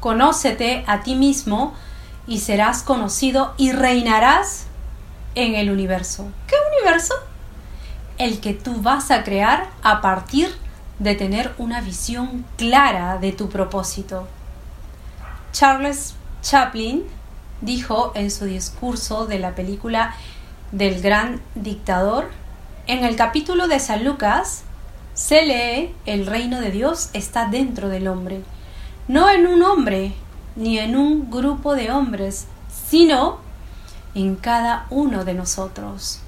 Conócete a ti mismo y serás conocido y reinarás en el universo. ¿Qué universo? El que tú vas a crear a partir de tener una visión clara de tu propósito. Charles Chaplin dijo en su discurso de la película del gran dictador, en el capítulo de San Lucas, se lee el reino de Dios está dentro del hombre, no en un hombre ni en un grupo de hombres, sino en cada uno de nosotros.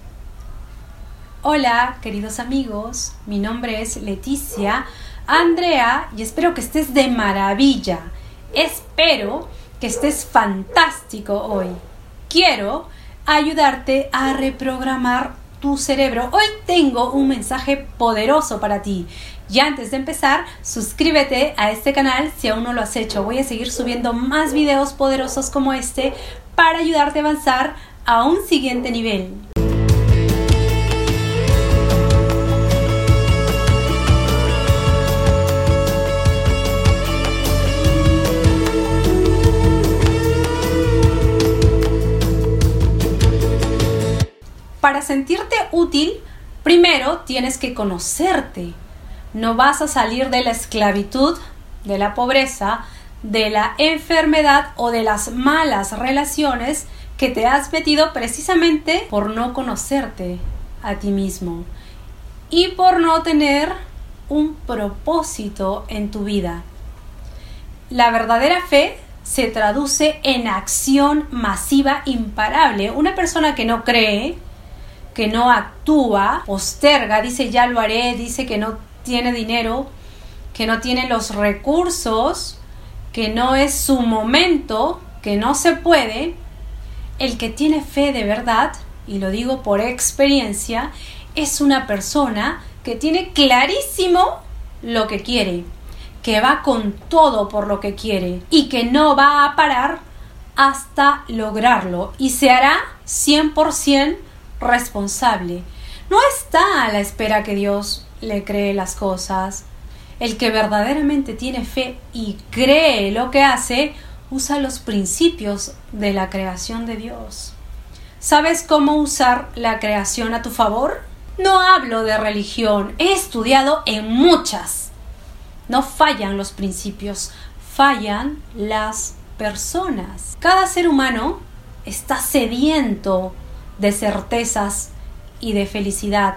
Hola, queridos amigos, mi nombre es Leticia Andrea y espero que estés de maravilla. Espero que estés fantástico hoy. Quiero ayudarte a reprogramar tu cerebro. Hoy tengo un mensaje poderoso para ti. Y antes de empezar, suscríbete a este canal si aún no lo has hecho. Voy a seguir subiendo más videos poderosos como este para ayudarte a avanzar a un siguiente nivel. Para sentirte útil, primero tienes que conocerte. No vas a salir de la esclavitud, de la pobreza, de la enfermedad o de las malas relaciones que te has metido precisamente por no conocerte a ti mismo y por no tener un propósito en tu vida. La verdadera fe se traduce en acción masiva imparable. Una persona que no cree, que no actúa, posterga, dice ya lo haré, dice que no tiene dinero, que no tiene los recursos, que no es su momento, que no se puede, el que tiene fe de verdad, y lo digo por experiencia, es una persona que tiene clarísimo lo que quiere, que va con todo por lo que quiere y que no va a parar hasta lograrlo y se hará 100% responsable. No está a la espera que Dios le cree las cosas. El que verdaderamente tiene fe y cree lo que hace, usa los principios de la creación de Dios. ¿Sabes cómo usar la creación a tu favor? No hablo de religión, he estudiado en muchas. No fallan los principios, fallan las personas. Cada ser humano está sediento de certezas y de felicidad.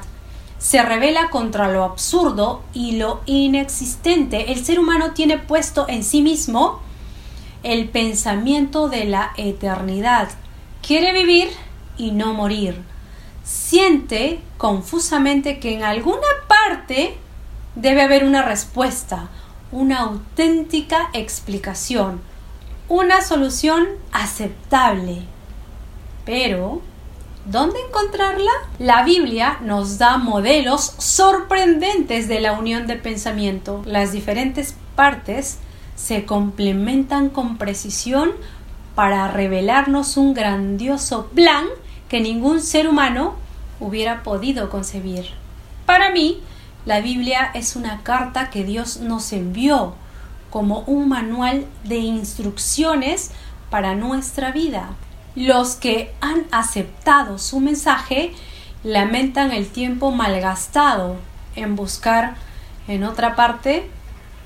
Se revela contra lo absurdo y lo inexistente. El ser humano tiene puesto en sí mismo el pensamiento de la eternidad. Quiere vivir y no morir. Siente confusamente que en alguna parte debe haber una respuesta, una auténtica explicación, una solución aceptable. Pero ¿Dónde encontrarla? La Biblia nos da modelos sorprendentes de la unión de pensamiento. Las diferentes partes se complementan con precisión para revelarnos un grandioso plan que ningún ser humano hubiera podido concebir. Para mí, la Biblia es una carta que Dios nos envió como un manual de instrucciones para nuestra vida. Los que han aceptado su mensaje lamentan el tiempo malgastado en buscar en otra parte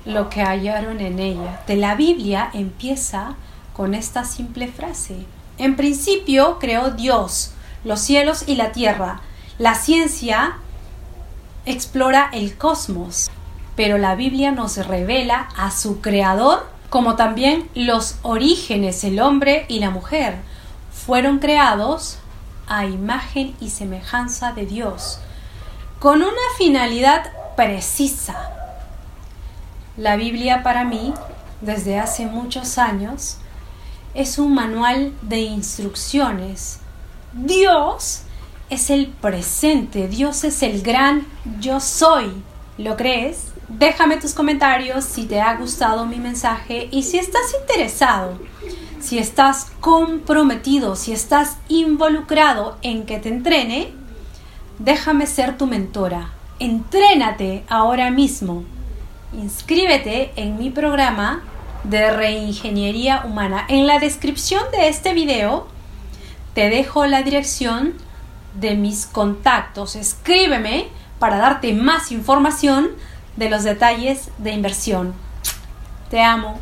lo que hallaron en ella. De la Biblia empieza con esta simple frase. En principio creó Dios los cielos y la tierra. La ciencia explora el cosmos, pero la Biblia nos revela a su creador como también los orígenes, el hombre y la mujer fueron creados a imagen y semejanza de Dios, con una finalidad precisa. La Biblia para mí, desde hace muchos años, es un manual de instrucciones. Dios es el presente, Dios es el gran yo soy. ¿Lo crees? Déjame tus comentarios si te ha gustado mi mensaje y si estás interesado si estás comprometido, si estás involucrado en que te entrene, déjame ser tu mentora. Entrénate ahora mismo. Inscríbete en mi programa de reingeniería humana. En la descripción de este video te dejo la dirección de mis contactos. Escríbeme para darte más información de los detalles de inversión. Te amo.